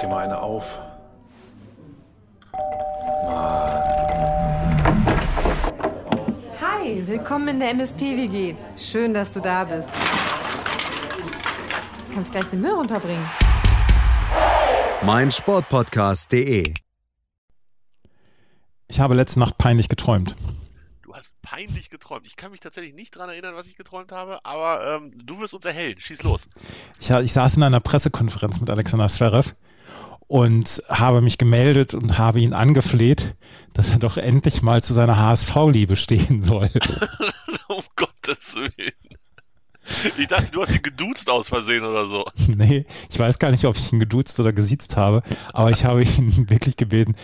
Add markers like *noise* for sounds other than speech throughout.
dir mal eine auf. Hi, willkommen in der MSP-WG. Schön, dass du da bist. Du kannst gleich den Müll runterbringen. mein Sportpodcast.de. Ich habe letzte Nacht peinlich geträumt. Du hast peinlich geträumt. Ich kann mich tatsächlich nicht dran erinnern, was ich geträumt habe, aber ähm, du wirst uns erhellen. Schieß los. Ich, ich saß in einer Pressekonferenz mit Alexander Zverev und habe mich gemeldet und habe ihn angefleht, dass er doch endlich mal zu seiner HSV-Liebe stehen soll. *laughs* um Gottes Willen. Ich dachte, du hast ihn geduzt aus Versehen oder so. *laughs* nee, ich weiß gar nicht, ob ich ihn geduzt oder gesiezt habe, aber ich habe ihn *laughs* wirklich gebeten,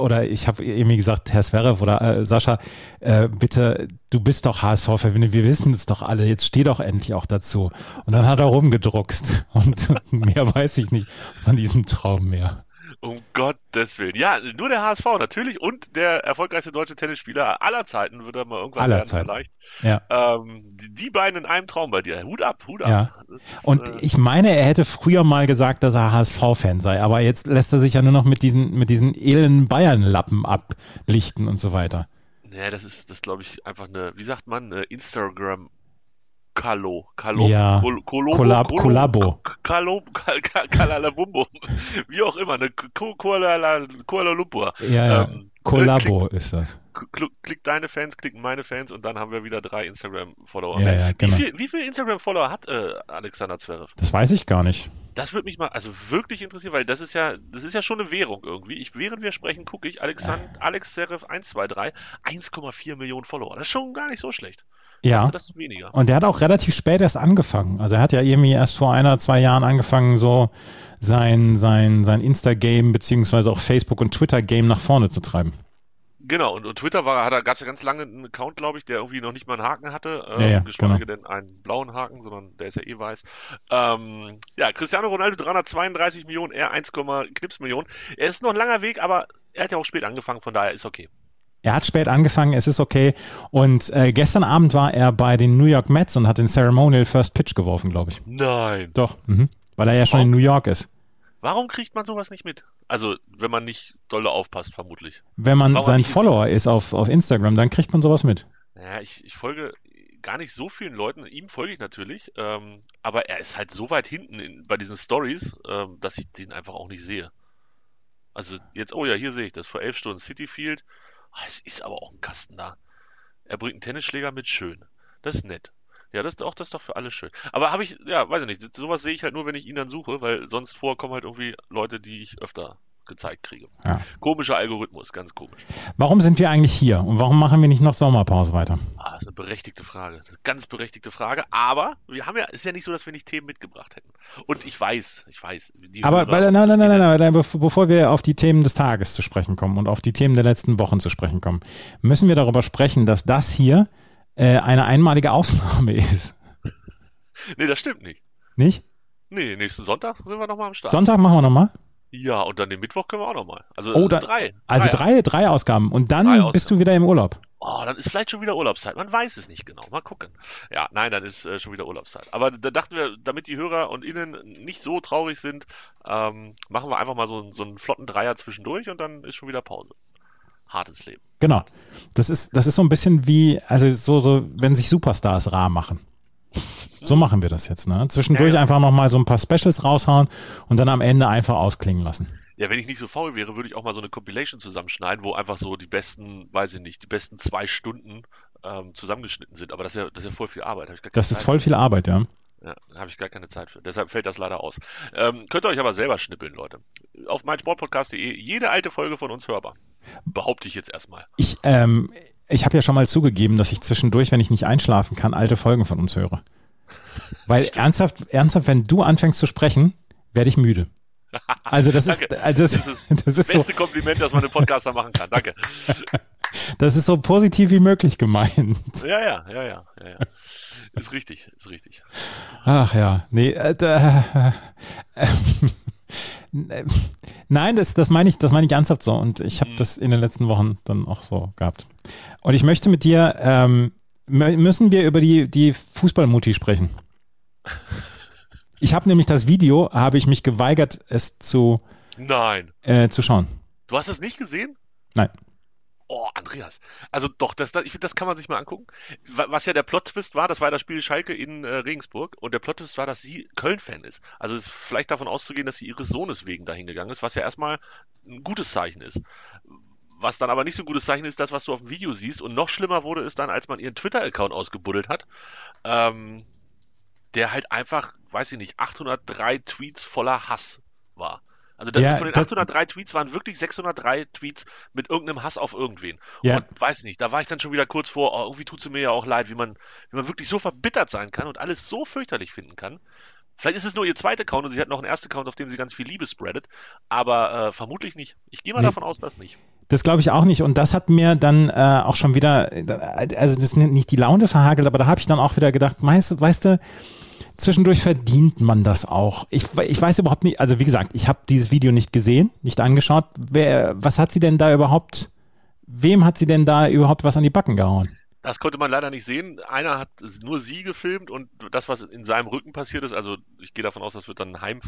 oder ich habe irgendwie gesagt, Herr Zverev oder äh, Sascha, äh, bitte, du bist doch HSV-Fan, wir wissen es doch alle, jetzt steh doch endlich auch dazu. Und dann hat er rumgedruckst *laughs* und mehr weiß ich nicht von diesem Traum mehr. Um Gottes Willen. Ja, nur der HSV natürlich und der erfolgreichste deutsche Tennisspieler aller Zeiten wird er mal irgendwann Aller werden Zeiten. vielleicht. Ja. Ähm, die, die beiden in einem Traum bei dir. Hut ab, Hut ab. Ja. Ist, Und äh, ich meine, er hätte früher mal gesagt, dass er HSV-Fan sei, aber jetzt lässt er sich ja nur noch mit diesen, mit diesen elenden Bayern-Lappen ablichten und so weiter. ja, das ist, das glaube ich einfach eine, wie sagt man, eine Instagram Kalo, Kalo, Ja. Kol- Kolo- Kollabo. Kalo, Kal- Kal- Kalalabumbo, *laughs* wie auch immer, Ku- Kuala, Kuala Lumpur. Ja, ja. Ähm, Kollabo ist das. Klick, klick, klick deine Fans, klicken meine Fans und dann haben wir wieder drei Instagram-Follower. Ja, ja, genau. Wie viel, wie viel Instagram-Follower hat äh, Alexander Zverev? Das weiß ich gar nicht. Das würde mich mal also wirklich interessieren, weil das ist ja, das ist ja schon eine Währung irgendwie. Ich, während wir sprechen, gucke ich, Alexand, Alex Zverev 123, 1,4 Millionen Follower. Das ist schon gar nicht so schlecht. Ja. Das ist weniger. Und der hat auch relativ spät erst angefangen. Also er hat ja irgendwie erst vor einer, zwei Jahren angefangen, so sein, sein, sein Insta-Game beziehungsweise auch Facebook- und Twitter-Game nach vorne zu treiben. Genau, und, und Twitter war, hat er ganz, ganz lange einen Account, glaube ich, der irgendwie noch nicht mal einen Haken hatte. Ja, ja, Ähm, geschweige genau. denn einen blauen Haken, sondern der ist ja eh weiß. Ähm, ja, Cristiano Ronaldo 332 Millionen, er 1, Knips Millionen. Er ist noch ein langer Weg, aber er hat ja auch spät angefangen, von daher ist okay. Er hat spät angefangen, es ist okay. Und äh, gestern Abend war er bei den New York Mets und hat den Ceremonial First Pitch geworfen, glaube ich. Nein. Doch, mhm. weil er ja schon in New York ist. Warum kriegt man sowas nicht mit? Also, wenn man nicht dolle aufpasst, vermutlich. Wenn man Warum sein? Follower ist auf, auf Instagram, dann kriegt man sowas mit. Naja, ich, ich folge gar nicht so vielen Leuten. Ihm folge ich natürlich. Ähm, aber er ist halt so weit hinten in, bei diesen Stories, ähm, dass ich den einfach auch nicht sehe. Also jetzt, oh ja, hier sehe ich das. Vor elf Stunden City Field. Ah, es ist aber auch ein Kasten da. Er bringt einen Tennisschläger mit, schön. Das ist nett. Ja, das ist doch, das ist doch für alle schön. Aber habe ich, ja, weiß ich nicht, sowas sehe ich halt nur, wenn ich ihn dann suche, weil sonst vorkommen halt irgendwie Leute, die ich öfter gezeigt kriege. Ja. Komischer Algorithmus, ganz komisch. Warum sind wir eigentlich hier und warum machen wir nicht noch Sommerpause weiter? Ah, das ist eine berechtigte Frage. Eine ganz berechtigte Frage. Aber wir haben ja, ist ja nicht so, dass wir nicht Themen mitgebracht hätten. Und ich weiß, ich weiß. die Aber weil, nein, nein, nein, nein, nein, nein, bev- bevor wir auf die Themen des Tages zu sprechen kommen und auf die Themen der letzten Wochen zu sprechen kommen, müssen wir darüber sprechen, dass das hier äh, eine einmalige Ausnahme *laughs* ist. Nee, das stimmt nicht. Nicht? Nee, nächsten Sonntag sind wir nochmal am Start. Sonntag machen wir nochmal. Ja, und dann den Mittwoch können wir auch nochmal. Also Oh, da- drei. Also Drei. drei, Ausgaben und dann Ausgaben. bist du wieder im Urlaub. Oh, dann ist vielleicht schon wieder Urlaubszeit. Man weiß es nicht genau. Mal gucken. Ja, nein, dann ist äh, schon wieder Urlaubszeit. Aber da dachten wir, damit die Hörer und Innen nicht so traurig sind, ähm, machen wir einfach mal so, so einen flotten Dreier zwischendurch und dann ist schon wieder Pause. Hartes Leben. Genau. Das ist, das ist so ein bisschen wie, also so, so, wenn sich Superstars rar machen. So machen wir das jetzt, ne? Zwischendurch Ja, ja. einfach nochmal so ein paar Specials raushauen und dann am Ende einfach ausklingen lassen. Ja, wenn ich nicht so faul wäre, würde ich auch mal so eine Compilation zusammenschneiden, wo einfach so die besten, weiß ich nicht, die besten zwei Stunden ähm, zusammengeschnitten sind. Aber das ist ja, das ist ja voll viel Arbeit. Das ist Zeit voll viel Arbeit, ja. Ja, da habe ich gar keine Zeit für. Deshalb fällt das leider aus. Ähm, könnt ihr euch aber selber schnippeln, Leute. Auf meinsportpodcast.de jede alte Folge von uns hörbar. Behaupte ich jetzt erstmal. Ich, ähm, ich habe ja schon mal zugegeben, dass ich zwischendurch, wenn ich nicht einschlafen kann, alte Folgen von uns höre. Weil ernsthaft, ernsthaft, wenn du anfängst zu sprechen, werde ich müde. Also das ist, also das, Das ist das *laughs* Das ist so, beste Kompliment, das man einem Podcaster machen kann. Danke. *laughs* das ist so positiv wie möglich gemeint. Ja, ja, ja, ja, ja, ja. Ist richtig, ist richtig. Ach ja, nee, äh, äh, äh, *laughs* nein, das, das meine ich, das meine ich ernsthaft so und ich habe das in den letzten Wochen dann auch so gehabt. Und ich möchte mit dir, ähm, müssen wir über die, die Fußballmutti sprechen. *laughs* Ich habe nämlich das Video, habe ich mich geweigert, es zu Nein. äh, zu schauen. Du hast es nicht gesehen? Nein. Oh, Andreas. Also doch, das, das, ich finde, das kann man sich mal angucken. Wa- Was ja der Plot-Twist war, das war das Spiel Schalke in äh, Regensburg und der Plot-Twist war, dass sie Köln-Fan ist. Also es ist vielleicht davon auszugehen, dass sie ihres Sohnes wegen dahin gegangen ist, was ja erstmal ein gutes Zeichen ist. Was dann aber nicht so ein gutes Zeichen ist, das, was du auf dem Video siehst. Und noch schlimmer wurde es dann, als man ihren Twitter-Account ausgebuddelt hat. Ähm, der halt einfach, weiß ich nicht, 803 Tweets voller Hass war. Also das, Ja, von den das- 803 Tweets waren wirklich 603 Tweets mit irgendeinem Hass auf irgendwen. Ja. Und weiß nicht, da war ich dann schon wieder kurz vor, oh, irgendwie tut es mir ja auch leid, wie man, wie man wirklich so verbittert sein kann und alles so fürchterlich finden kann. Vielleicht ist es nur ihr zweiter Account und sie hat noch einen ersten Account, auf dem sie ganz viel Liebe spreadet, aber äh, vermutlich nicht. Ich gehe mal Nee. davon aus, dass nicht. Das glaube ich auch nicht. Und das hat mir dann äh, auch schon wieder, äh, also das ist nicht die Laune verhagelt, aber da habe ich dann auch wieder gedacht, weißt, weißt du, zwischendurch verdient man das auch. Ich, ich weiß überhaupt nicht, also wie gesagt, ich habe dieses Video nicht gesehen, nicht angeschaut. Wer, was hat sie denn da überhaupt, wem hat sie denn da überhaupt was an die Backen gehauen? Das konnte man leider nicht sehen. Einer hat nur sie gefilmt und das, was in seinem Rücken passiert ist, also ich gehe davon aus, das wird dann ein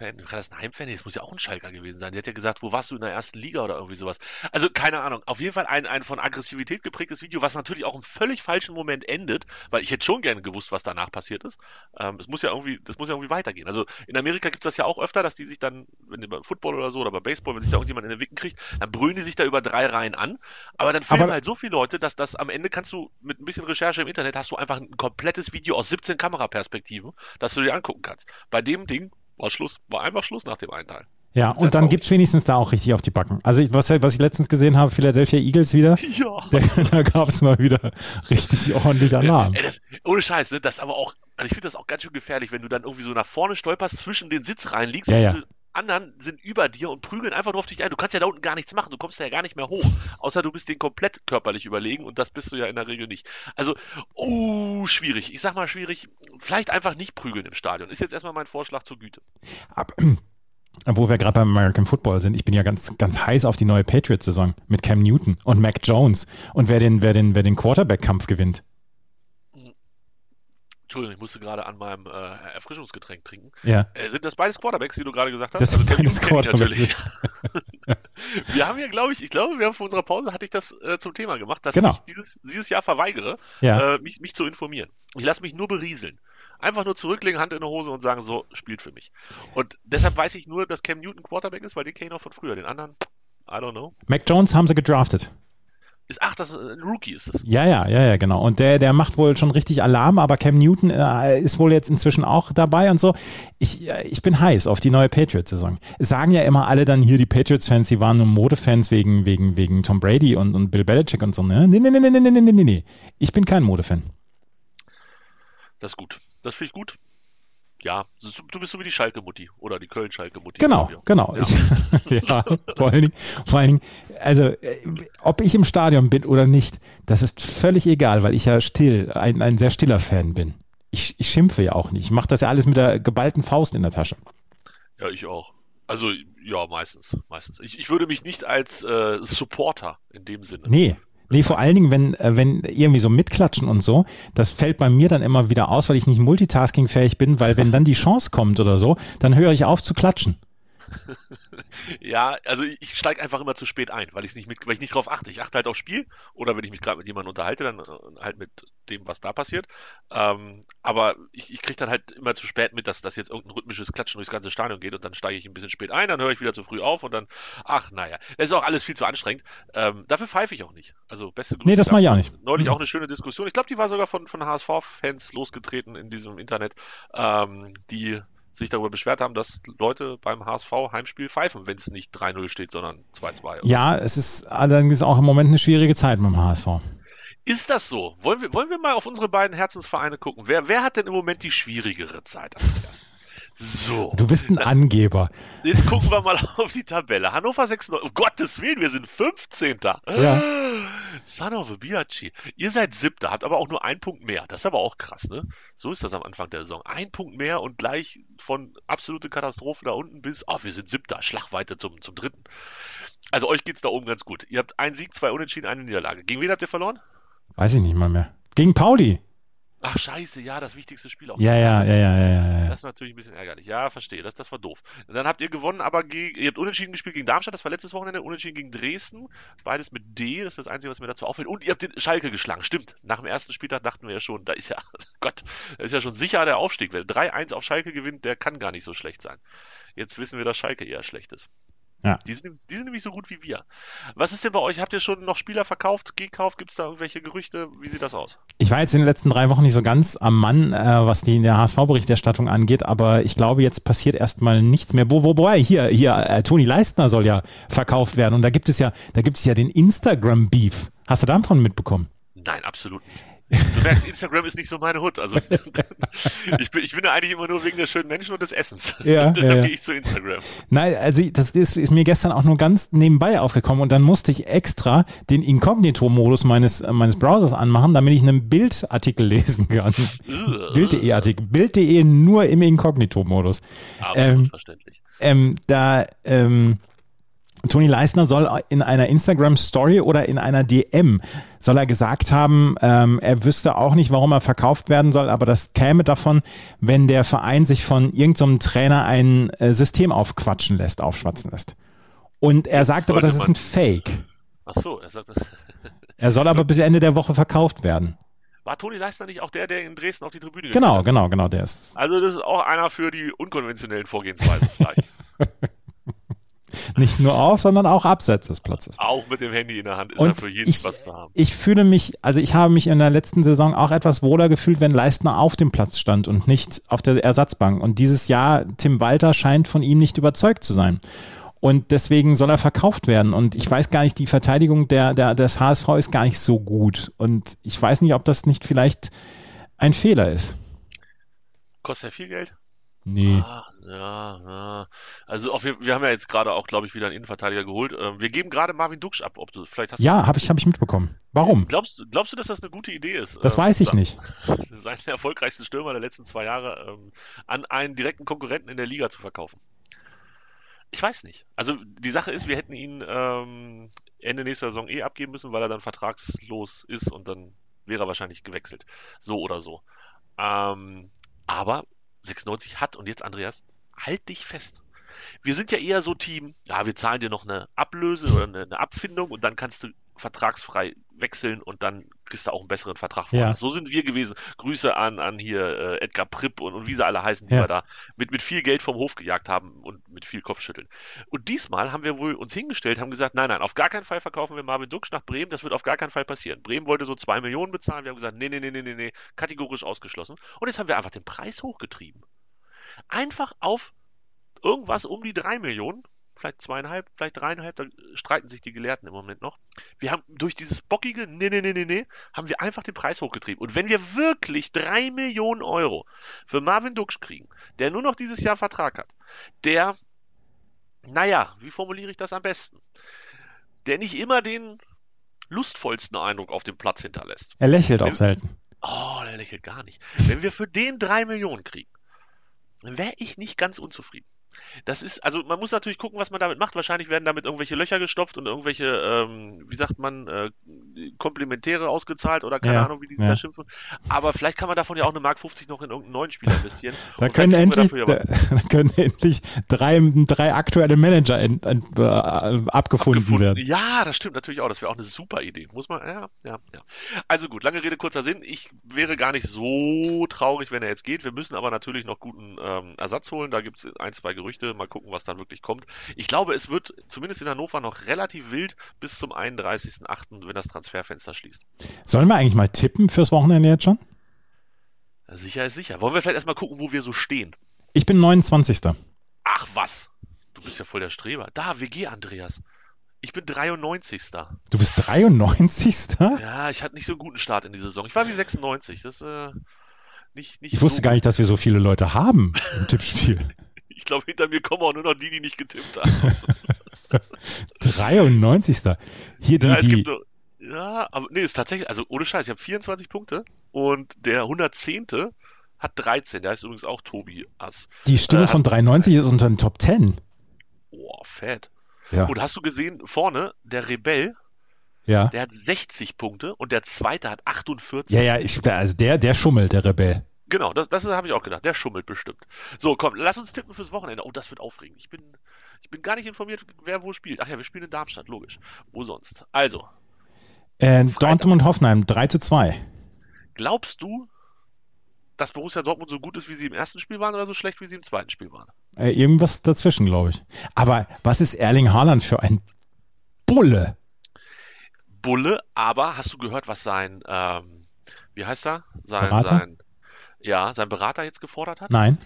Heimfan. Kann das ein Heimfan? Nee, das muss ja auch ein Schalker gewesen sein. Der hat ja gesagt, wo warst du in der ersten Liga oder irgendwie sowas. Also keine Ahnung. Auf jeden Fall ein, ein von Aggressivität geprägtes Video, was natürlich auch im völlig falschen Moment endet, weil ich hätte schon gerne gewusst, was danach passiert ist. Ähm, es muss ja irgendwie, das muss ja irgendwie weitergehen. Also in Amerika gibt es das ja auch öfter, dass die sich dann, wenn die beim Football oder so oder bei Baseball, wenn sich da irgendjemand in den Wicken kriegt, dann brüllen die sich da über drei Reihen an. Aber dann filmen Aber- halt so viele Leute, dass das am Ende kannst du mit ein bisschen Recherche im Internet hast du einfach ein komplettes Video aus 17 Kameraperspektiven, das du dir angucken kannst. Bei dem Ding war Schluss, war einfach Schluss nach dem einen Teil. Ja, und dann gibt's wenigstens da auch richtig auf die Backen. Also ich, was, was ich letztens gesehen habe, Philadelphia Eagles wieder, *laughs* Ja. da, da gab es mal wieder richtig ordentlich Alarm. Ey, das, ohne Scheiß, ne? Das ist aber auch, also ich finde das auch ganz schön gefährlich, wenn du dann irgendwie so nach vorne stolperst, zwischen den Sitz reinliegst Ja, und ja. Anderen sind über dir und prügeln einfach nur auf dich ein. Du kannst ja da unten gar nichts machen, du kommst ja gar nicht mehr hoch. Außer du bist denen komplett körperlich überlegen und das bist du ja in der Regel nicht. Also, oh, schwierig. Ich sag mal schwierig. Vielleicht einfach nicht prügeln im Stadion. Ist jetzt erstmal mein Vorschlag zur Güte. Ab, *clears throat* wo wir gerade beim American Football sind, ich bin ja ganz, ganz heiß auf die neue Patriots-Saison mit Cam Newton und Mac Jones und wer den, wer den, wer den Quarterback-Kampf gewinnt. Entschuldigung, ich musste gerade an meinem äh, Erfrischungsgetränk trinken. Ja. Äh, sind das beides Quarterbacks, die du gerade gesagt hast? Das Cam beides Quarterbacks. *laughs* wir haben ja, glaube ich, ich glaube, wir haben vor unserer Pause, hatte ich das äh, zum Thema gemacht, dass Genau. ich dieses, dieses Jahr verweigere, Ja. äh, mich, mich zu informieren. Ich lasse mich nur berieseln. Einfach nur zurücklegen, Hand in die Hose und sagen, so, spielt für mich. Und deshalb weiß ich nur, dass Cam Newton Quarterback ist, weil den kenne ich noch von früher. Den anderen, I don't know. Mac Jones haben sie gedraftet. Ist, ach, das ist ein Rookie ist es. Ja, ja, ja, ja, genau. Und der, der macht wohl schon richtig Alarm, aber Cam Newton äh, ist wohl jetzt inzwischen auch dabei und so. Ich, äh, ich bin heiß auf die neue Patriots-Saison. Sagen ja immer alle dann hier die Patriots-Fans, die waren nur Modefans wegen, wegen, wegen Tom Brady und, und Bill Belichick und so. Ne? Nee, nee, nee, nee, nee, nee, nee, nee. Ich bin kein Modefan. Das ist gut. Das finde ich gut. Ja, du bist so wie die Schalke-Mutti oder die Köln-Schalke-Mutti. Genau, genau. Ja. Ich, *laughs* ja, vor allen Dingen, vor allen Dingen, also äh, ob ich im Stadion bin oder nicht, das ist völlig egal, weil ich ja still, ein, ein sehr stiller Fan bin. Ich, ich schimpfe ja auch nicht. Ich mache das ja alles mit der geballten Faust in der Tasche. Ja, ich auch. Also, ja, meistens. meistens. Ich, ich würde mich nicht als äh, Supporter in dem Sinne. Nee. Nee, vor allen Dingen, wenn, äh, wenn irgendwie so mitklatschen und so, das fällt bei mir dann immer wieder aus, weil ich nicht multitaskingfähig bin, weil wenn dann die Chance kommt oder so, dann höre ich auf zu klatschen. *laughs* Ja, also ich, steige einfach immer zu spät ein, weil ich nicht mit, weil ich nicht drauf achte. Ich achte halt aufs Spiel oder wenn ich mich gerade mit jemandem unterhalte, dann äh, halt mit dem, was da passiert. Ähm, aber ich, ich kriege dann halt immer zu spät mit, dass das jetzt irgendein rhythmisches Klatschen durchs ganze Stadion geht und dann steige ich ein bisschen spät ein, dann höre ich wieder zu früh auf und dann, ach naja, das ist auch alles viel zu anstrengend. Ähm, dafür pfeife ich auch nicht. Also beste Grüße. Nee, das mache ich auch nicht. Neulich Mhm. auch eine schöne Diskussion. Ich glaube, die war sogar von, von HSV-Fans losgetreten in diesem Internet, ähm, die sich darüber beschwert haben, dass Leute beim HSV Heimspiel pfeifen, wenn es nicht 3-0 steht, sondern 2-2. Ja, es ist allerdings auch im Moment eine schwierige Zeit mit dem HSV. Ist das so? Wollen wir, wollen wir mal auf unsere beiden Herzensvereine gucken? Wer, wer hat denn im Moment die schwierigere Zeit? So. Du bist ein Angeber. Jetzt gucken wir mal *laughs* auf die Tabelle. Hannover 96. Um Gottes Willen, wir sind 15. Ja. Son of a Biachi. Ihr seid Siebter, habt aber auch nur einen Punkt mehr. Das ist aber auch krass, ne? So ist das am Anfang der Saison. Ein Punkt mehr und gleich von absolute Katastrophe da unten bis, ah, wir sind Siebter, Schlagweite zum, zum Dritten. Also euch geht's da oben ganz gut. Ihr habt einen Sieg, zwei Unentschieden, eine Niederlage. Gegen wen habt ihr verloren? Weiß ich nicht mal mehr. Gegen Pauli. Ach, scheiße, ja, das wichtigste Spiel auch. Ja, ja, ja, ja, ja, ja. Das ist natürlich ein bisschen ärgerlich. Ja, verstehe. Das, das war doof. Und dann habt ihr gewonnen, aber gegen, ihr habt unentschieden gespielt gegen Darmstadt, das war letztes Wochenende, unentschieden gegen Dresden. Beides mit D, das ist das Einzige, was mir dazu auffällt. Und ihr habt den Schalke geschlagen. Stimmt. Nach dem ersten Spieltag dachten wir ja schon, da ist ja, *laughs* Gott, da ist ja schon sicher der Aufstieg. Wer 3-1 auf Schalke gewinnt, der kann gar nicht so schlecht sein. Jetzt wissen wir, dass Schalke eher schlecht ist. Ja. Die sind, die sind nämlich so gut wie wir. Was ist denn bei euch? Habt ihr schon noch Spieler verkauft, gekauft? Gibt es da irgendwelche Gerüchte? Wie sieht das aus? Ich war jetzt in den letzten drei Wochen nicht so ganz am Mann, äh, was die in der HSV-Berichterstattung angeht, aber ich glaube, jetzt passiert erstmal nichts mehr. Wo, wobei, hier, hier, äh, Toni Leistner soll ja verkauft werden und da gibt es ja, da gibt es ja den Instagram-Beef. Hast du davon mitbekommen? Nein, absolut nicht. Du merkst, Instagram ist nicht so meine Hut. Also *laughs* ich bin, ich bin da eigentlich immer nur wegen der schönen Menschen und des Essens. *laughs* Ja, *laughs* Deshalb ja. gehe ich zu Instagram. Nein, also das ist, ist mir gestern auch nur ganz nebenbei aufgekommen und dann musste ich extra den Inkognito-Modus meines, äh, meines Browsers anmachen, damit ich einen Bildartikel lesen kann. Bild.de Artikel. Bild.de nur im Inkognito-Modus. Absolut Ähm, verständlich. Ähm, da, ähm, Toni Leisner soll in einer Instagram-Story oder in einer DM soll er gesagt haben, ähm, er wüsste auch nicht, warum er verkauft werden soll, aber das käme davon, wenn der Verein sich von irgendeinem Trainer ein äh, System aufquatschen lässt, aufschwatzen lässt. Und er sagt aber, das ist ein Fake. Ach so, er sagt, *laughs* Er soll aber bis Ende der Woche verkauft werden. war Toni Leistner nicht auch der, der in Dresden auf die Tribüne Genau, geklettert genau, genau, der ist. ist? Also das ist auch einer für die unkonventionellen Vorgehensweisen vielleicht. *laughs* Nicht nur auf, sondern auch abseits des Platzes. auch mit dem Handy in der Hand ist er Und für jeden ich, was zu haben. ich fühle mich, also ich habe mich in der letzten Saison auch etwas wohler gefühlt, wenn Leistner auf dem Platz stand und nicht auf der Ersatzbank. Und dieses Jahr, Tim Walter scheint von ihm nicht überzeugt zu sein. Und deswegen soll er verkauft werden. Und ich weiß gar nicht, die Verteidigung der, der, des HSV ist gar nicht so gut. Und ich weiß nicht, ob das nicht vielleicht ein Fehler ist. Kostet ja viel Geld? Nee. Ah, ja, ja. Also auf, wir, haben ja jetzt gerade auch, glaube ich, wieder einen Innenverteidiger geholt. Ähm, wir geben gerade Marvin Duksch ab. Ob du, vielleicht hast Ja, habe ich, hab ich mitbekommen. Warum? glaubst, glaubst du, dass das eine gute Idee ist? Das ähm, weiß ich nicht. *laughs* Seinen erfolgreichsten Stürmer der letzten zwei Jahre ähm, an einen direkten Konkurrenten in der Liga zu verkaufen. Ich weiß nicht. Also die Sache ist, wir hätten ihn ähm, Ende nächster Saison eh abgeben müssen, weil er dann vertragslos ist und dann wäre er wahrscheinlich gewechselt. So oder so. Ähm, aber 96 hat und jetzt Andreas, halt dich fest. Wir sind ja eher so Team, ja, wir zahlen dir noch eine Ablöse oder eine, eine Abfindung und dann kannst du vertragsfrei wechseln und dann kriegst du auch einen besseren Vertrag. Ja. So sind wir gewesen. Grüße an, an hier äh, Edgar Pripp und, und wie sie alle heißen, die Ja. wir da mit, mit viel Geld vom Hof gejagt haben und mit viel Kopfschütteln. Und diesmal haben wir wohl uns hingestellt, haben gesagt, nein, nein, auf gar keinen Fall verkaufen wir Marvin Duksch nach Bremen, das wird auf gar keinen Fall passieren. Bremen wollte so zwei Millionen bezahlen, wir haben gesagt, nee, nee, nee, nee, nee, nee, kategorisch ausgeschlossen. Und jetzt haben wir einfach den Preis hochgetrieben. Einfach auf irgendwas um die drei Millionen, vielleicht zweieinhalb, vielleicht dreieinhalb, da streiten sich die Gelehrten im Moment noch. Wir haben durch dieses bockige, nee, nee, nee, nee, nee, haben wir einfach den Preis hochgetrieben. Und wenn wir wirklich drei Millionen Euro für Marvin Duksch kriegen, der nur noch dieses Jahr Vertrag hat, der, naja, wie formuliere ich das am besten? Der nicht immer den lustvollsten Eindruck auf dem Platz hinterlässt. Er lächelt auch selten. Oh, der lächelt gar nicht. Wenn wir für den drei Millionen kriegen, dann wäre ich nicht ganz unzufrieden. Das ist, also man muss natürlich gucken, was man damit macht. Wahrscheinlich werden damit irgendwelche Löcher gestopft und irgendwelche, ähm, wie sagt man, äh, Komplementäre ausgezahlt oder keine Ja, Ahnung, wie die ja. da schimpfen. Aber vielleicht kann man davon ja auch eine Mark 50 noch in irgendeinen neuen Spieler investieren. *laughs* Da können, endlich, da, *laughs* da können endlich drei, drei aktuelle Manager ent, ent, äh, abgefunden, gefunden. werden. Ja, das stimmt natürlich auch. Das wäre auch eine super Idee. Muss man, ja, ja, ja. Also gut, lange Rede, kurzer Sinn. Ich wäre gar nicht so traurig, wenn er jetzt geht. Wir müssen aber natürlich noch guten ähm, Ersatz holen. Da gibt es ein, zwei Gerüchte. Mal gucken, was dann wirklich kommt. Ich glaube, es wird zumindest in Hannover noch relativ wild bis zum 31.08., wenn das Transferfenster schließt. Sollen wir eigentlich mal tippen fürs Wochenende jetzt schon? Sicher ist sicher. Wollen wir vielleicht erstmal gucken, wo wir so stehen? Ich bin 29. Ach was. Du bist ja voll der Streber. Da, WG Andreas. Ich bin 93. Du bist 93. Ja, ich hatte nicht so einen guten Start in die Saison. Ich war wie 96. Das äh, nicht, nicht Ich wusste so gar nicht, dass wir so viele Leute haben im Tippspiel. *laughs* Ich glaube, hinter mir kommen auch nur noch die, die nicht getippt haben. *laughs* 93. Hier die, ja, die, so, ja, aber nee, ist tatsächlich, also ohne Scheiß, ich habe 24 Punkte und der 110. hat 13. Der heißt übrigens auch Tobi Ass. die Stimme äh, von 93 ist unter den Top 10. Boah, fett. Ja. Und hast du gesehen, vorne, der Rebell, Ja. Der hat 60 Punkte und der zweite hat 48. Ja, ja, ich, also der, der schummelt, der Rebell. Genau, das, das habe ich auch gedacht. Der schummelt bestimmt. So, komm, lass uns tippen fürs Wochenende. Oh, das wird aufregend. Ich bin, ich bin gar nicht informiert, wer wo spielt. Ach ja, wir spielen in Darmstadt, logisch. Wo sonst? Also, Äh. Dortmund Hoffenheim 3 zu 2. glaubst du, dass Borussia Dortmund so gut ist, wie sie im ersten Spiel waren oder so schlecht, wie sie im zweiten Spiel waren? Äh, irgendwas dazwischen, glaube ich. Aber was ist Erling Haaland für ein Bulle? Bulle, aber hast du gehört, was sein, ähm, wie heißt er? Sein, Berater? sein, ja, sein Berater jetzt gefordert hat? Nein.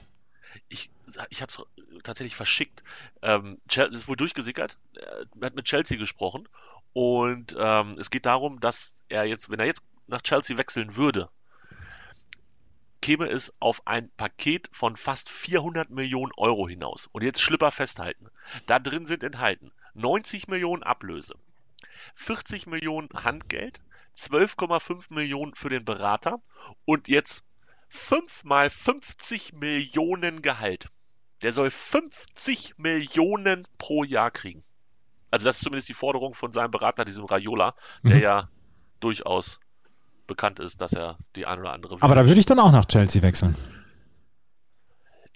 ich, ich habe es tatsächlich verschickt. Ähm, ist wohl durchgesickert. Er hat mit Chelsea gesprochen und ähm, es geht darum, dass er jetzt, wenn er jetzt nach Chelsea wechseln würde, käme es auf ein Paket von fast 400 Millionen Euro hinaus. Und jetzt Schlipper festhalten. Da drin sind enthalten 90 Millionen Ablöse, 40 Millionen Handgeld, 12,5 Millionen für den Berater und jetzt 5 mal 50 Millionen Gehalt. Der soll 50 Millionen pro Jahr kriegen. Also das ist zumindest die Forderung von seinem Berater, diesem Raiola, der Mhm. ja durchaus bekannt ist, dass er die ein oder andere. Aber da würde ich dann auch nach Chelsea wechseln.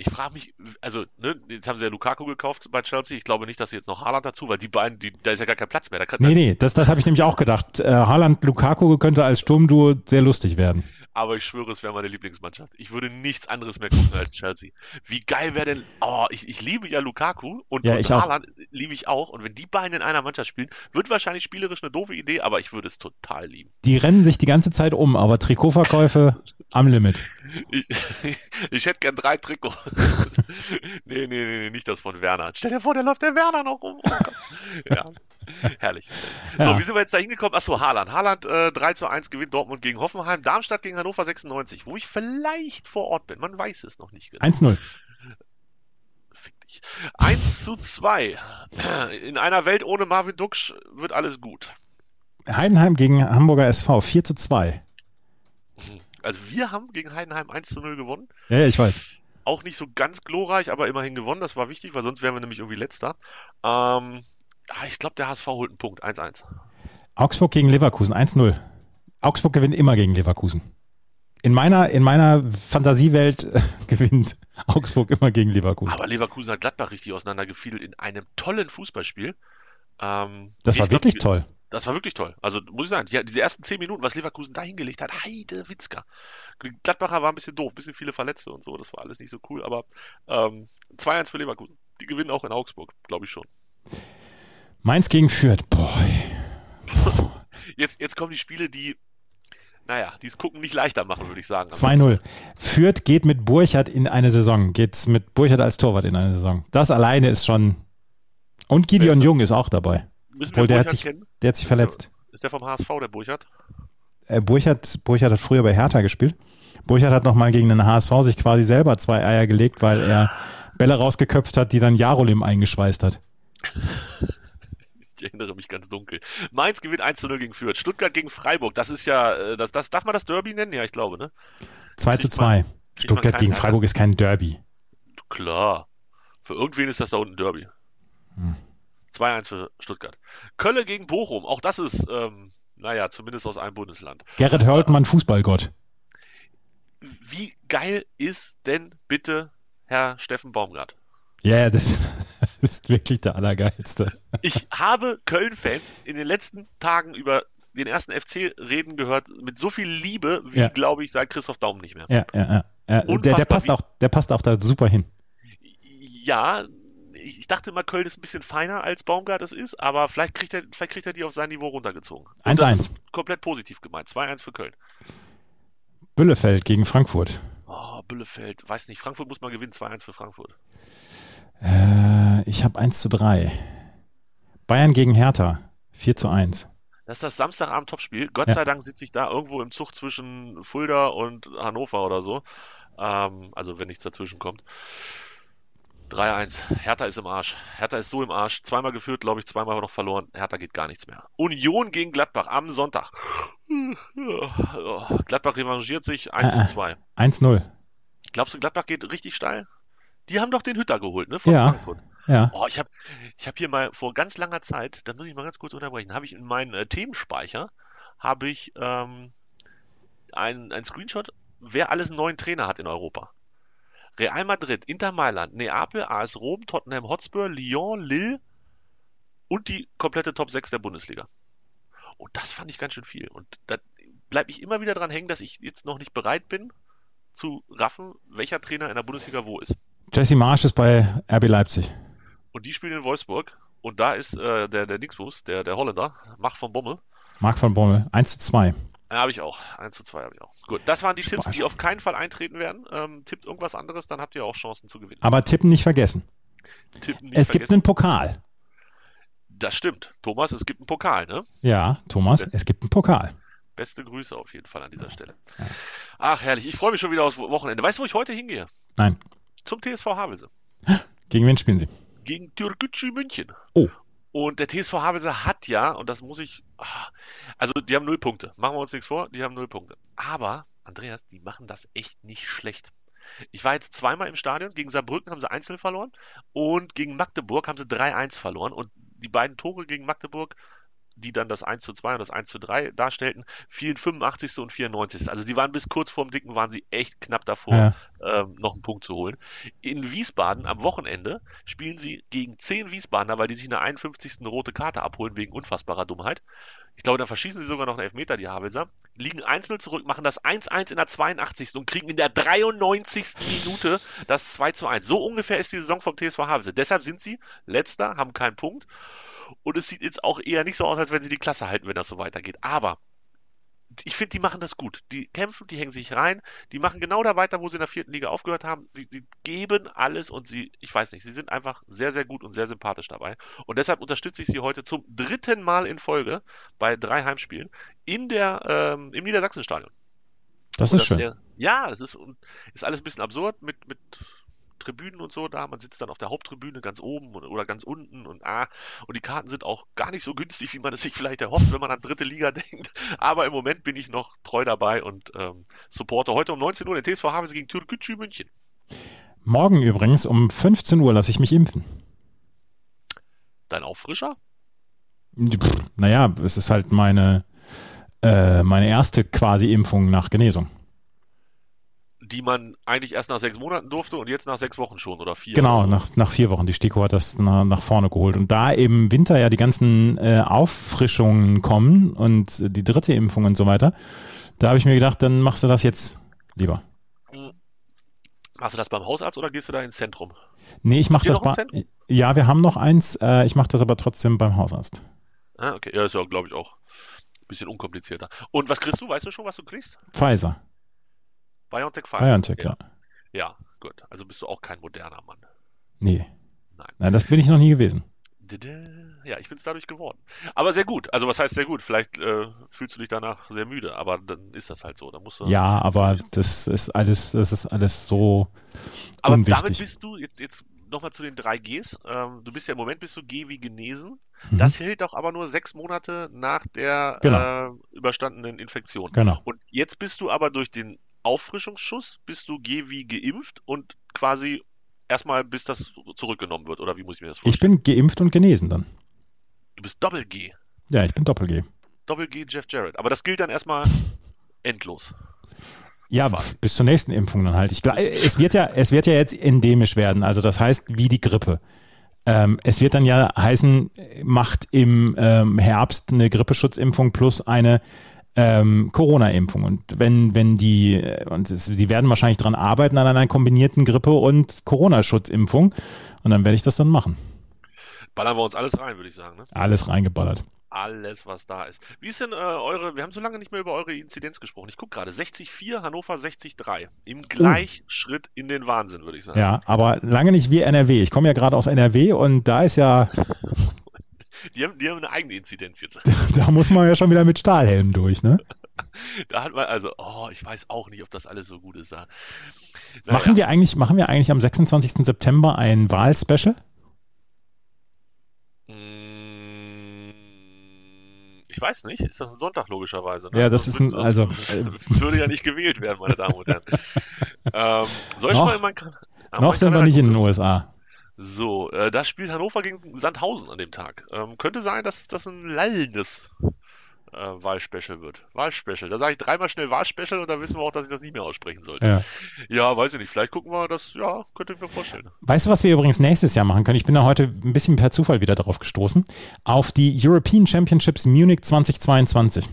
Ich frage mich, also, ne, jetzt haben sie ja Lukaku gekauft bei Chelsea. Ich glaube nicht, dass sie jetzt noch Haaland dazu, weil die beiden, die, da ist ja gar kein Platz mehr. Da Nee, nee, das, das habe ich nämlich auch gedacht. Äh, Haaland Lukaku könnte als Sturmduo sehr lustig werden. Aber ich schwöre, es wäre meine Lieblingsmannschaft. Ich würde nichts anderes mehr gucken als Chelsea. Wie geil wäre denn. Oh, ich, ich liebe ja Lukaku und, Ja, und. Haaland liebe ich auch. Und wenn die beiden in einer Mannschaft spielen, wird wahrscheinlich spielerisch eine doofe Idee, aber ich würde es total lieben. Die rennen sich die ganze Zeit um, aber Trikotverkäufe am Limit. Ich, *laughs* ich hätte gern drei Trikots. *laughs* nee, nee, nee, nicht das von Werner. Stell dir vor, der läuft der Werner noch rum. Oh ja, herrlich. So, Ja. wie sind wir jetzt da hingekommen? Achso, Haaland. Haaland äh, 3 zu 1 gewinnt Dortmund gegen Hoffenheim. Darmstadt gegen Hannover 96, wo ich vielleicht vor Ort bin. Man weiß es noch nicht genau. 1-0. Fick dich. 1 zu 2. In einer Welt ohne Marvin Duksch wird alles gut. Heidenheim gegen Hamburger SV 4 zu 2. Also wir haben gegen Heidenheim 1 zu 0 gewonnen. Ja, ich weiß. Auch nicht so ganz glorreich, aber immerhin gewonnen. Das war wichtig, weil sonst wären wir nämlich irgendwie letzter. Ähm, ah, ich glaube, der HSV holt einen Punkt. 1-1. Augsburg gegen Leverkusen 1-0. Augsburg gewinnt immer gegen Leverkusen. In meiner, in meiner Fantasiewelt äh, *laughs* gewinnt Augsburg immer gegen Leverkusen. Aber Leverkusen hat Gladbach richtig auseinandergefiedelt in einem tollen Fußballspiel. Ähm, Das war wirklich toll. Das war wirklich toll. Also muss ich sagen, die, diese ersten zehn Minuten, was Leverkusen da hingelegt hat, Heide Witzka. Gladbacher war ein bisschen doof, ein bisschen viele Verletzte und so, das war alles nicht so cool, aber ähm, 2-1 für Leverkusen. Die gewinnen auch in Augsburg, glaube ich schon. Mainz gegen Fürth. Boah. *laughs* Jetzt, jetzt kommen die Spiele, die, naja, die es gucken nicht leichter machen, würde ich sagen. 2-0. Fürth geht mit Burchardt in eine Saison. Geht mit Burchardt als Torwart in eine Saison. Das alleine ist schon. Und Gideon Ja, Jung ist auch dabei. Müssen Obwohl, wir der hat, Burchard sich, kennen? der hat sich verletzt. Ist der vom HSV, der Burchard? Äh, Burchardt, Burchardt hat früher bei Hertha gespielt. Burchardt hat nochmal gegen den HSV sich quasi selber zwei Eier gelegt, weil er Bälle rausgeköpft hat, die dann Jarolim eingeschweißt hat. Ich erinnere mich ganz dunkel. Mainz gewinnt 1 0 gegen Fürth. Stuttgart gegen Freiburg. Das ist ja, äh, das, das darf man das Derby nennen? Ja, ich glaube, ne? 2 zu Kriegt 2. man- Stuttgart gegen. Freiburg ist kein Derby. Klar. Für irgendwen ist das da unten Derby. Hm. 2-1 für Stuttgart. Kölle gegen Bochum. Auch das ist, ähm, naja, zumindest aus einem Bundesland. Gerrit Hörtmann, Fußballgott. Wie geil ist denn bitte Herr Steffen Baumgart? Ja, ja, das *laughs* ist wirklich der Allergeilste. Ich habe Köln-Fans in den letzten Tagen über den ersten FC reden gehört mit so viel Liebe, wie, Ja. glaube ich, seit Christoph Daum nicht mehr. Ja, ja, ja. ja. Der, der, passt auch, der passt auch da super hin. Ja, ich dachte mal, Köln ist ein bisschen feiner als Baumgart es ist, aber vielleicht kriegt er, vielleicht kriegt er die auf sein Niveau runtergezogen. Und 1-1. das ist Komplett positiv gemeint. 2-1 für Köln. Büllefeld gegen Frankfurt. Oh, Büllefeld. Weiß nicht, Frankfurt muss mal gewinnen. 2-1 für Frankfurt. Äh, ich habe 1 zu 3. Bayern gegen Hertha. 4 zu 1. Das ist das Samstagabend-Topspiel. Gott Ja. sei Dank sitze ich da irgendwo im Zug zwischen Fulda und Hannover oder so. Ähm, also wenn nichts dazwischen kommt. 3-1. Hertha ist im Arsch. Hertha ist so im Arsch. Zweimal geführt, glaube ich, zweimal noch verloren. Hertha geht gar nichts mehr. Union gegen Gladbach am Sonntag. Gladbach revanchiert sich 1 Äh, äh. zu 2. 1-0. Glaubst du, Gladbach geht richtig steil? Die haben doch den Hütter geholt, ne? Von Ja. Frankfurt. Ja. Oh, ich habe ich hab hier mal vor ganz langer Zeit, da muss ich mal ganz kurz unterbrechen, habe ich in meinen äh, Themenspeicher, habe ich ähm, ein, ein Screenshot, wer alles einen neuen Trainer hat in Europa. Real Madrid, Inter Mailand, Neapel, AS Rom, Tottenham Hotspur, Lyon, Lille und die komplette Top 6 der Bundesliga. Und das fand ich ganz schön viel. Und da bleibe ich immer wieder dran hängen, dass ich jetzt noch nicht bereit bin, zu raffen, welcher Trainer in der Bundesliga wo ist. Jesse Marsch ist bei RB Leipzig. Und die spielen in Wolfsburg. Und da ist äh, der, der Nixbus, der, der Holländer, Mach von Bommel. Marc von Bommel, 1 zu 2. Habe ich auch. 1 zu 2 habe ich auch. Gut, das waren die Spaß. Tipps, die auf keinen Fall eintreten werden. Ähm, tippt irgendwas anderes, dann habt ihr auch Chancen zu gewinnen. Aber Tippen nicht vergessen. Tippen nicht es gibt vergessen. einen Pokal. Das stimmt. Thomas, es gibt einen Pokal, ne? Ja, Thomas, es gibt einen Pokal. Beste Grüße auf jeden Fall an dieser Stelle. Ach, herrlich. Ich freue mich schon wieder aufs Wochenende. Weißt du, wo ich heute hingehe? Nein. Zum TSV Havelse. Gegen wen spielen sie? Gegen Türkgücü München. Oh. Und der TSV Havelse hat ja, und das muss ich, ah, also die haben null Punkte. Machen wir uns nichts vor, die haben null Punkte. Aber, Andreas, die machen das echt nicht schlecht. Ich war jetzt zweimal im Stadion. Gegen Saarbrücken haben sie einzeln verloren und gegen Magdeburg haben sie 3-1 verloren. Und die beiden Tore gegen Magdeburg, die dann das 1 zu 2 und das 1 zu 3 darstellten, fielen 85. und 94. Also sie waren bis kurz vorm Dicken, waren sie echt knapp davor, Ja. ähm, noch einen Punkt zu holen. In Wiesbaden am Wochenende spielen sie gegen 10 Wiesbadener, weil die sich in der 51. eine rote Karte abholen wegen unfassbarer Dummheit. Ich glaube, da verschießen sie sogar noch einen Elfmeter, die Havelser. Liegen einzeln zurück, machen das 1-1 in der 82. und kriegen in der 93. Minute das 2 zu 1. So ungefähr ist die Saison vom TSV Havelse. Deshalb sind sie letzter, haben keinen Punkt. Und es sieht jetzt auch eher nicht so aus, als wenn sie die Klasse halten, wenn das so weitergeht. Aber ich finde, die machen das gut. Die kämpfen, die hängen sich rein, die machen genau da weiter, wo sie in der vierten Liga aufgehört haben. Sie, sie geben alles und sie, ich weiß nicht, sie sind einfach sehr, sehr gut und sehr sympathisch dabei. Und deshalb unterstütze ich sie heute zum dritten Mal in Folge bei drei Heimspielen in der, ähm, im Niedersachsenstadion. Das Und ist schön. Sehr, ja, das ist, ist alles ein bisschen absurd mit, mit Tribünen und so da. Man sitzt dann auf der Haupttribüne ganz oben oder ganz unten und ah, und die Karten sind auch gar nicht so günstig, wie man es sich vielleicht erhofft, wenn man an dritte Liga *laughs* denkt. Aber im Moment bin ich noch treu dabei und ähm, supporte heute um 19 Uhr den TSV Havelse gegen Türkgücü München. Morgen übrigens um 15 Uhr lasse ich mich impfen. Dein Auffrischer? Pff, naja, es ist halt meine, äh, meine erste quasi Impfung nach Genesung. Die man eigentlich erst nach sechs Monaten durfte und jetzt nach sechs Wochen schon oder vier. Genau, oder nach, nach vier Wochen. Die STIKO hat das nach, nach vorne geholt. Und da im Winter ja die ganzen äh, Auffrischungen kommen und die dritte Impfung und so weiter, da habe ich mir gedacht, dann machst du das jetzt lieber. Machst du das beim Hausarzt oder gehst du da ins Zentrum? Nee, ich mache das bei. Ja, wir haben noch eins. Äh, ich mache das aber trotzdem beim Hausarzt. Ah, okay, ja, ist ja, glaube ich, auch ein bisschen unkomplizierter. Und was kriegst du? Weißt du schon, was du kriegst? Pfizer. BioNTech Pfizer. BioNTech, ja. Ja, gut. Also bist du auch kein moderner Mann. Nee. Nein. Nein, das bin ich noch nie gewesen. Ja, ich bin es dadurch geworden. Aber sehr gut. Also was heißt sehr gut? Vielleicht äh, fühlst du dich danach sehr müde, aber dann ist das halt so. Da musst du, Ja, aber das ist alles, das ist alles so aber unwichtig. damit bist du, jetzt, jetzt nochmal zu den drei Gs. Ähm, du bist ja im Moment bist du G wie genesen. Mhm. Das hält doch aber nur sechs Monate nach der Genau. äh, überstandenen Infektion. Genau. Und jetzt bist du aber durch den Auffrischungsschuss, bist du G wie geimpft und quasi erstmal bis das zurückgenommen wird. Oder wie muss ich mir das Ich vorstellen? bin geimpft und genesen dann. du bist Doppel G. Ja, ich bin Doppel-G. Doppel G Jeff Jarrett. Aber das gilt dann erstmal *laughs* endlos. Ja, pf, bis zur nächsten Impfung dann halt. Ich, gla- es, wird ja, es wird ja jetzt endemisch werden. Also das heißt, wie die Grippe. Ähm, es wird dann ja heißen, macht im ähm, Herbst eine Grippeschutzimpfung plus eine ähm, Corona-Impfung. Und wenn, wenn die, äh, und es, sie werden wahrscheinlich dran arbeiten an einer kombinierten Grippe- und Corona-Schutzimpfung. Und dann werde ich das dann machen. Ballern wir uns alles rein, würde ich sagen. Ne? Alles reingeballert. Alles, was da ist. Wie ist denn äh, eure, wir haben so lange nicht mehr über eure Inzidenz gesprochen. Ich gucke gerade, 60,4, Hannover 60,3. Im Gleichschritt in den Wahnsinn, würde ich sagen. Ja, aber lange nicht wie NRW. Ich komme ja gerade aus NRW und da ist ja, Die, haben, die haben eine eigene Inzidenz jetzt. da muss man ja schon wieder mit Stahlhelm durch, ne? *laughs* Da hat man also, oh, ich weiß auch nicht, ob das alles so gut ist da. Naja, Machen wir eigentlich, machen wir eigentlich am 26. September ein Wahlspecial? mm, Ich weiß nicht, ist das ein Sonntag logischerweise? Ne? Ja, das Sonst ist ein- wird- also, *laughs* Es würde ja nicht gewählt werden, meine Damen und Herren. *laughs* ähm, soll ich Noch- mal in mein, Kan- an Noch meinen sind wir nicht in den? USA. So, äh, da spielt Hannover gegen Sandhausen an dem Tag. Ähm, könnte sein, dass das ein lallendes äh, Wahlspecial wird. Wahlspecial. Da sage ich dreimal schnell Wahlspecial und dann wissen wir auch, dass ich das nicht mehr aussprechen sollte. Ja. Ja, weiß ich nicht. Vielleicht gucken wir das, ja, könnte ich mir vorstellen. Weißt du, was wir übrigens nächstes Jahr machen können? Ich bin da heute ein bisschen per Zufall wieder drauf gestoßen. Auf die European Championships Munich 2022.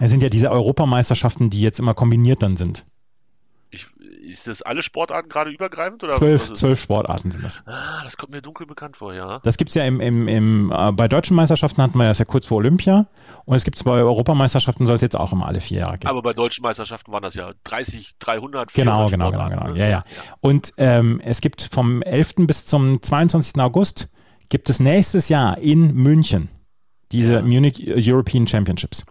Es sind ja diese Europameisterschaften, die jetzt immer kombiniert dann sind. Ist das alle Sportarten gerade übergreifend? Oder Zwölf, zwölf Sportarten sind das. Ah, das kommt mir dunkel bekannt vor, ja. Das gibt's ja im, im, im, äh, bei deutschen Meisterschaften hatten wir das ja kurz vor Olympia. Und es gibt's bei Europameisterschaften, soll es jetzt auch immer alle vier Jahre geben. Aber bei deutschen Meisterschaften waren das ja 30, 300, Genau, 400 genau, genau, Sportarten, genau. ne? Ja, ja. Und ähm, es gibt vom 11. bis zum 22. August gibt es nächstes Jahr in München diese Munich European Championships.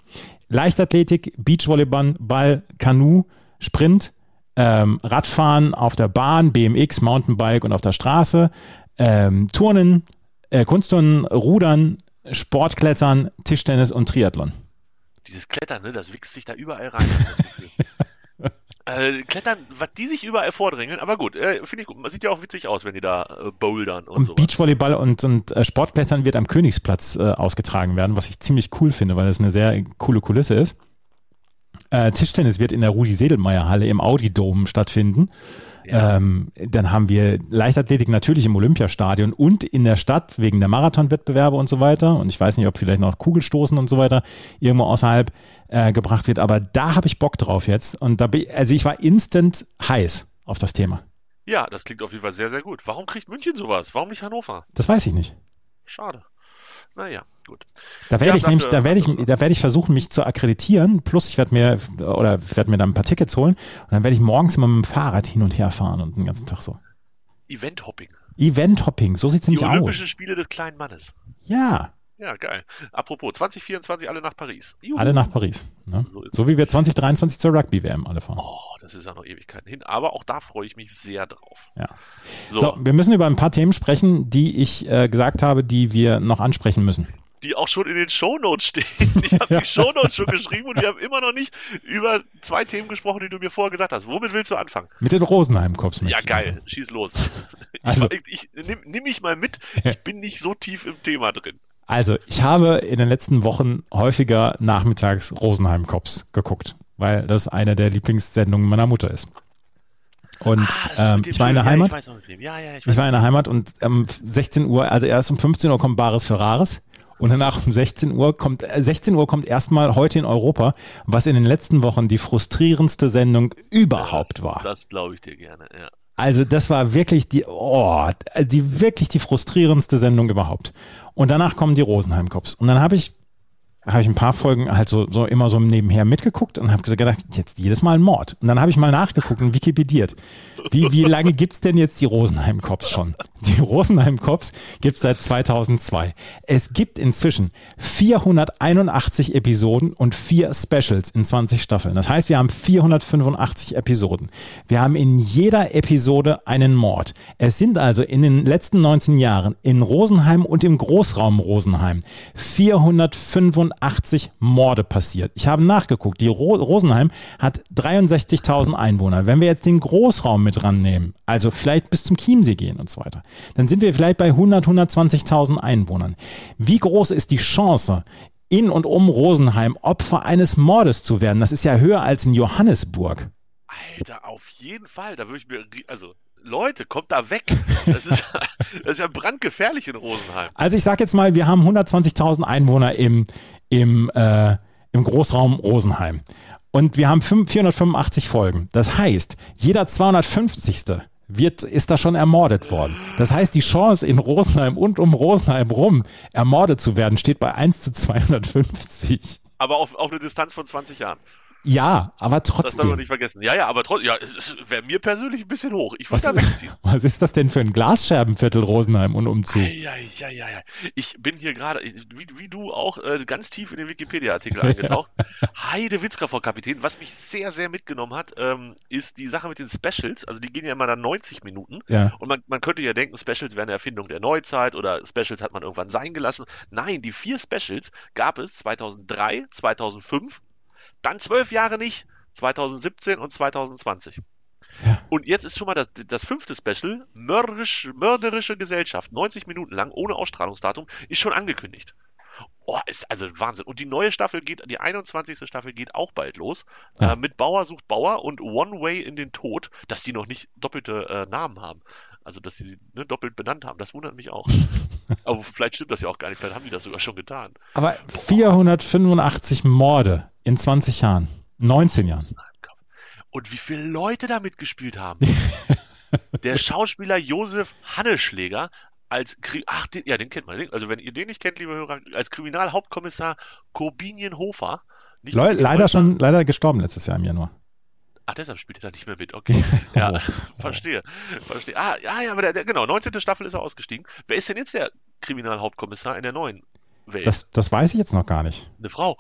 Leichtathletik, Beachvolleyball, Ball, Kanu, Sprint, ähm, Radfahren auf der Bahn, BMX, Mountainbike und auf der Straße, ähm, Turnen, äh, Kunstturnen, Rudern, Sportklettern, Tischtennis und Triathlon. Dieses Klettern, ne, das wichst sich da überall rein. *laughs* äh, Klettern, was die sich überall vordrängeln, aber gut, äh, finde ich gut. Man sieht ja auch witzig aus, wenn die da äh, bouldern und, Und sowas. Beachvolleyball und, und äh, Sportklettern wird am Königsplatz äh, ausgetragen werden, was ich ziemlich cool finde, weil das eine sehr coole Kulisse ist. Äh, Tischtennis wird in der Rudi-Sedelmeier-Halle im Audi-Dome stattfinden. Ähm, dann haben wir Leichtathletik natürlich im Olympiastadion und in der Stadt wegen der Marathonwettbewerbe und so weiter. Und ich weiß nicht, ob vielleicht noch Kugelstoßen und so weiter irgendwo außerhalb äh, gebracht wird. Aber da habe ich Bock drauf jetzt. Und da bin, also ich war instant heiß auf das Thema. Ja, das klingt auf jeden Fall sehr, sehr gut. Warum kriegt München sowas? Warum nicht Hannover? Das weiß ich nicht. Schade. Naja, gut. Da werde Ja, ich nämlich, da werde ich, da werde ich versuchen, mich zu akkreditieren. Plus, ich werde mir oder werde mir dann ein paar Tickets holen und dann werde ich morgens immer mit dem Fahrrad hin und her fahren und den ganzen Tag so. Event-Hopping. Event-Hopping, so sieht's Die nämlich aus. Olympischen Spiele des kleinen Mannes. Ja, Ja, geil. Apropos, 2024 alle nach Paris. Juhu. alle nach Paris. Ne? So So wie wir 2023 zur Rugby-WM alle fahren. Oh, das ist ja noch Ewigkeiten hin. Aber auch da freue ich mich sehr drauf. Ja. So, So, wir müssen über ein paar Themen sprechen, die ich äh, gesagt habe, die wir noch ansprechen müssen. Die auch schon in den Shownotes stehen. Ich habe die *laughs* Shownotes schon geschrieben und wir haben immer noch nicht über zwei Themen gesprochen, die du mir vorher gesagt hast. Womit willst du anfangen? Mit den Rosenheim-Cops. Ja, geil. Schieß los. *laughs* Also- ich, ich, nimm, nimm mich mal mit. Ich bin nicht so tief im Thema drin. Also, ich habe in den letzten Wochen häufiger nachmittags Rosenheim-Cops geguckt, weil das eine der Lieblingssendungen meiner Mutter ist. Und Ah, ähm, ich war in der. Heimat. Ja, ich. Ja, ja, ich Ich war in der Heimat und um 16 Uhr, also erst um 15 Uhr kommt Bares Ferraris und danach um 16 Uhr kommt, äh, 16 Uhr kommt erstmal heute in Europa, was in den letzten Wochen die frustrierendste Sendung überhaupt war. Das glaube ich dir gerne, ja. Also das war wirklich die, oh, die wirklich die frustrierendste Sendung überhaupt. Und danach kommen die Rosenheim Cops. Und dann habe ich habe ich ein paar Folgen halt so, so immer so nebenher mitgeguckt und habe gedacht, jetzt jedes Mal ein Mord. Und dann habe ich mal nachgeguckt und wikipediert. Wie, wie lange gibt's denn jetzt die Rosenheim Cops schon? Die Rosenheim Cops gibt's seit 2002. Es gibt inzwischen 481 Episoden und vier Specials in 20 Staffeln. Das heißt, wir haben 485 Episoden. Wir haben in jeder Episode einen Mord. Es sind also in den letzten 19 Jahren in Rosenheim und im Großraum Rosenheim 485 Morde passiert. Ich habe nachgeguckt. Die Ro Rosenheim hat 63.000 Einwohner. Wenn wir jetzt den Großraum mit rannehmen, also vielleicht bis zum Chiemsee gehen und so weiter, dann sind wir vielleicht bei 100, 120.000 Einwohnern. Wie groß ist die Chance, in und um Rosenheim Opfer eines Mordes zu werden? Das ist ja höher als in Johannesburg. Alter, auf jeden Fall. Da würde ich mir, also Leute, kommt da weg. Das ist, *laughs* das ist ja brandgefährlich in Rosenheim. Also ich sage jetzt mal, wir haben 120.000 Einwohner im, im, äh, im Großraum Rosenheim. Und wir haben fünf- 485 Folgen. Das heißt, jeder 250. Wird, ist da schon ermordet worden. Das heißt, die Chance in Rosenheim und um Rosenheim rum ermordet zu werden, steht bei 1 zu 250. Aber auf, auf eine Distanz von 20 Jahren. Ja, aber Das darf man trotzdem. nicht vergessen. Ja, ja, aber trotzdem, ja, es wäre mir persönlich ein bisschen hoch. Ich Was, da wegziehen. *laughs* was ist das denn für ein Glasscherbenviertel Rosenheim und Umzug? Ja, ja, ja, ja. Ich bin hier gerade, wie, wie du auch, äh, ganz tief in den Wikipedia-Artikel *laughs* eingetaucht. Heide Witzka, Frau Kapitän. Was mich sehr, sehr mitgenommen hat, ähm, ist die Sache mit den Specials. Also die gehen ja immer dann 90 Minuten. Ja. Und man, man könnte ja denken, Specials wären eine Erfindung der Neuzeit oder Specials hat man irgendwann sein gelassen. Nein, die vier Specials gab es 2003, 2005, dann zwölf Jahre nicht, 2017 und 2020. Und jetzt ist schon mal das, das fünfte Special, Mörderisch, Mörderische Gesellschaft, 90 Minuten lang, ohne Ausstrahlungsdatum, ist schon angekündigt. Oh, ist also Wahnsinn. Und die neue Staffel geht, die 21. Staffel geht auch bald los. Ja. Äh, mit Bauer sucht Bauer und One Way in den Tod, dass die noch nicht doppelte äh, Namen haben. Also, dass sie sie ne, doppelt benannt haben. Das wundert mich auch. *laughs* Aber vielleicht stimmt das ja auch gar nicht. Vielleicht haben die das sogar schon getan. Aber 485 Morde in 20 Jahren, 19 Jahren. Und wie viele Leute da mitgespielt haben. *laughs* Der Schauspieler Josef Hanneschläger als Kri ach den, ja den kennt man also wenn ihr den nicht kennt liebe Hörer als Kriminalhauptkommissar Leu Korbinienhofer, leider schon, leider gestorben letztes Jahr im Januar. Ach deshalb spielt er da nicht mehr mit okay *laughs* ja verstehe verstehe ah ja ja aber der, der, genau 19. Staffel ist er ausgestiegen wer ist denn jetzt der Kriminalhauptkommissar in der neuen Welt Das, das weiß ich jetzt noch gar nicht. eine Frau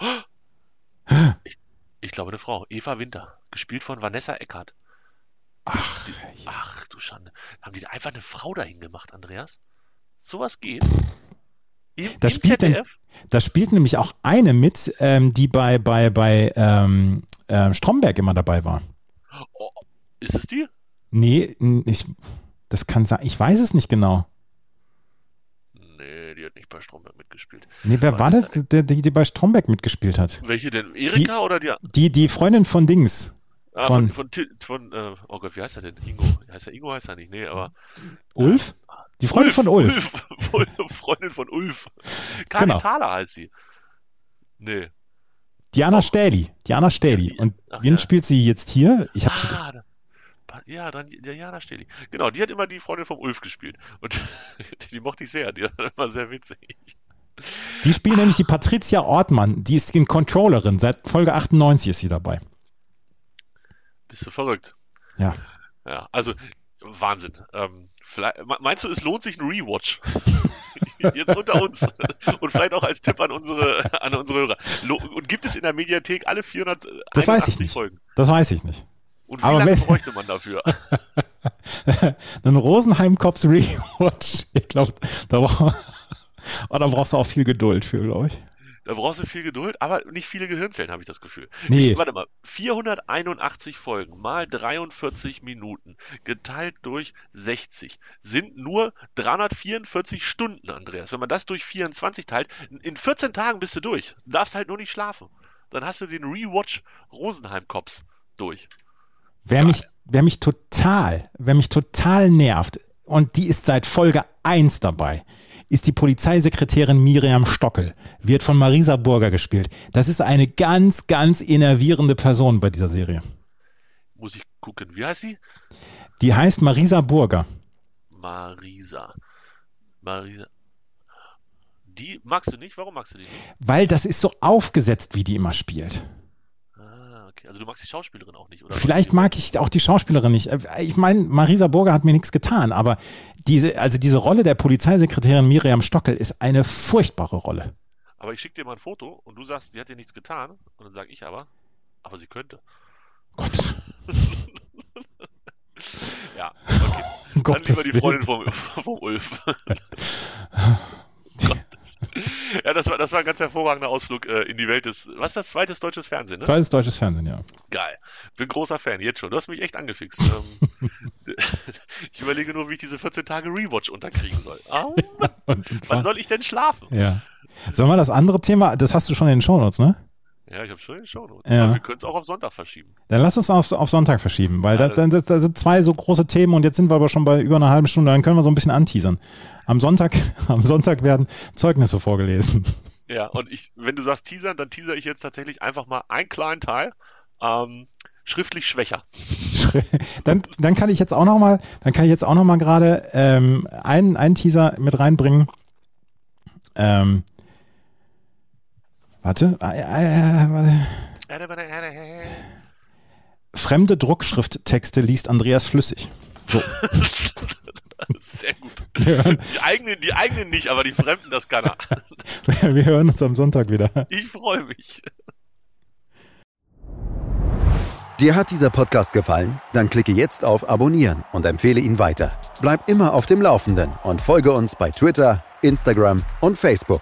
ich, ich glaube eine Frau Eva Winter gespielt von Vanessa Eckert Ach, Ach du Schande. Haben die da einfach eine Frau dahin gemacht, Andreas? Sowas geht? Im, Da im spielt denn- da spielt nämlich auch eine mit, ähm, die bei, bei, bei ähm, ähm, Stromberg immer dabei war. Oh, ist es die? Nee, ich, das kann sein. Ich weiß es nicht genau. Nee, die hat nicht bei Stromberg mitgespielt. Nee, wer war das, der, die, die bei Stromberg mitgespielt hat? Welche denn? Erika oder die? Die, die Freundin von Dings. Ah, Von- von, von, von äh, oh Gott, wie heißt er denn? Ingo. Heißt er Ingo? Heißt er nicht? Nee, aber. Ulf? Die Freundin von Ulf. Ulf. *laughs* Freundin von Ulf. *laughs* Kari Genau. Thaler heißt sie. Nee. Diana Stähli. Diana Stähli. Und Ach wen ja. spielt sie jetzt hier? Ich habe Ah, ja, dann der Jana Steli. Genau, die hat immer die Freundin vom Ulf gespielt. Und die, *laughs* die mochte ich sehr, die war immer sehr witzig. Die spielt nämlich die Patricia Ortmann. Die ist die Controllerin. Seit Folge 98 ist sie dabei. Bist du verrückt? Ja. Ja, also Wahnsinn. Ähm, meinst du, es lohnt sich ein Rewatch? *laughs* Jetzt unter uns. *laughs* Und vielleicht auch als Tipp an unsere, an unsere Hörer. Und gibt es in der Mediathek alle 481 Das weiß ich nicht. Folgen? Das weiß ich nicht. Und wie Aber lange wenn- bräuchte man dafür? *laughs* Ein Rosenheim Cops Rewatch. Ich glaube, da, brauch- *laughs* oh, da brauchst du auch viel Geduld für, glaube ich. Da brauchst du viel Geduld, aber nicht viele Gehirnzellen, habe ich das Gefühl. Nee. Ich, warte mal, 481 Folgen mal 43 Minuten geteilt durch 60 sind nur 344 Stunden, Andreas. Wenn man das durch 24 teilt, in 14 Tagen bist du durch. Du darfst halt nur nicht schlafen. Dann hast du den Rewatch Rosenheim Cops durch. Wer mich, wer mich total, wer mich total nervt, und die ist seit Folge 1 dabei, ist die Polizeisekretärin Miriam Stockel. Wird von Marisa Burger gespielt. Das ist eine ganz, ganz innervierende Person bei dieser Serie. Muss ich gucken. Wie heißt sie? Die heißt Marisa Burger. Marisa. Marisa. Die magst du nicht? Warum magst du die nicht? Weil das ist so aufgesetzt, wie die immer spielt. Also du magst die Schauspielerin auch nicht, oder? Vielleicht mag ich auch die Schauspielerin nicht. Ich meine, Marisa Burger hat mir nichts getan, aber diese, also diese Rolle der Polizeisekretärin Miriam Stockel ist eine furchtbare Rolle. Aber ich schicke dir mal ein Foto und du sagst, sie hat dir nichts getan. Und dann sage ich aber, aber sie könnte. Gott, *laughs* Ja, okay. um *laughs* Dann Gottes lieber die Willen. Freundin vom, vom Ulf. *laughs* *laughs* Ja, das war, das war ein ganz hervorragender Ausflug äh, in die Welt des, was ist das, zweites deutsches Fernsehen, ne? Zweites deutsches Fernsehen, ja. Geil. Bin großer Fan, jetzt schon. Du hast mich echt angefixt. Ähm, *laughs* ich überlege nur, wie ich diese 14 Tage Rewatch unterkriegen soll. *laughs* Und, und wann soll ich denn schlafen? ja. Sollen wir das andere Thema, das hast du schon in den Shownotes, ne? Ja, ich habe schon den Shownotes. Ja. Aber wir können es auch auf Sonntag verschieben. Dann lass uns auf, auf Sonntag verschieben, weil Ja, da, da, da sind zwei so große Themen und jetzt sind wir aber schon bei über einer halben Stunde, dann können wir so ein bisschen anteasern. Am Sonntag, *laughs* am Sonntag werden Zeugnisse vorgelesen. Ja, und ich, wenn du sagst teasern, dann teaser ich jetzt tatsächlich einfach mal einen kleinen Teil. Ähm, schriftlich schwächer. *laughs* Dann, dann kann ich jetzt auch noch mal, dann kann ich jetzt auch noch mal gerade ähm, einen, einen Teaser mit reinbringen. Ähm, warte. Fremde Druckschrifttexte liest Andreas Flüssig. So. *laughs* Sehr gut. Hören, Die eigenen, die eigenen nicht, aber die Fremden, das kann er. *laughs* wir hören uns am Sonntag wieder. Ich freue mich. Dir hat dieser Podcast gefallen? Dann klicke jetzt auf Abonnieren und empfehle ihn weiter. Bleib immer auf dem Laufenden und folge uns bei Twitter, Instagram und Facebook.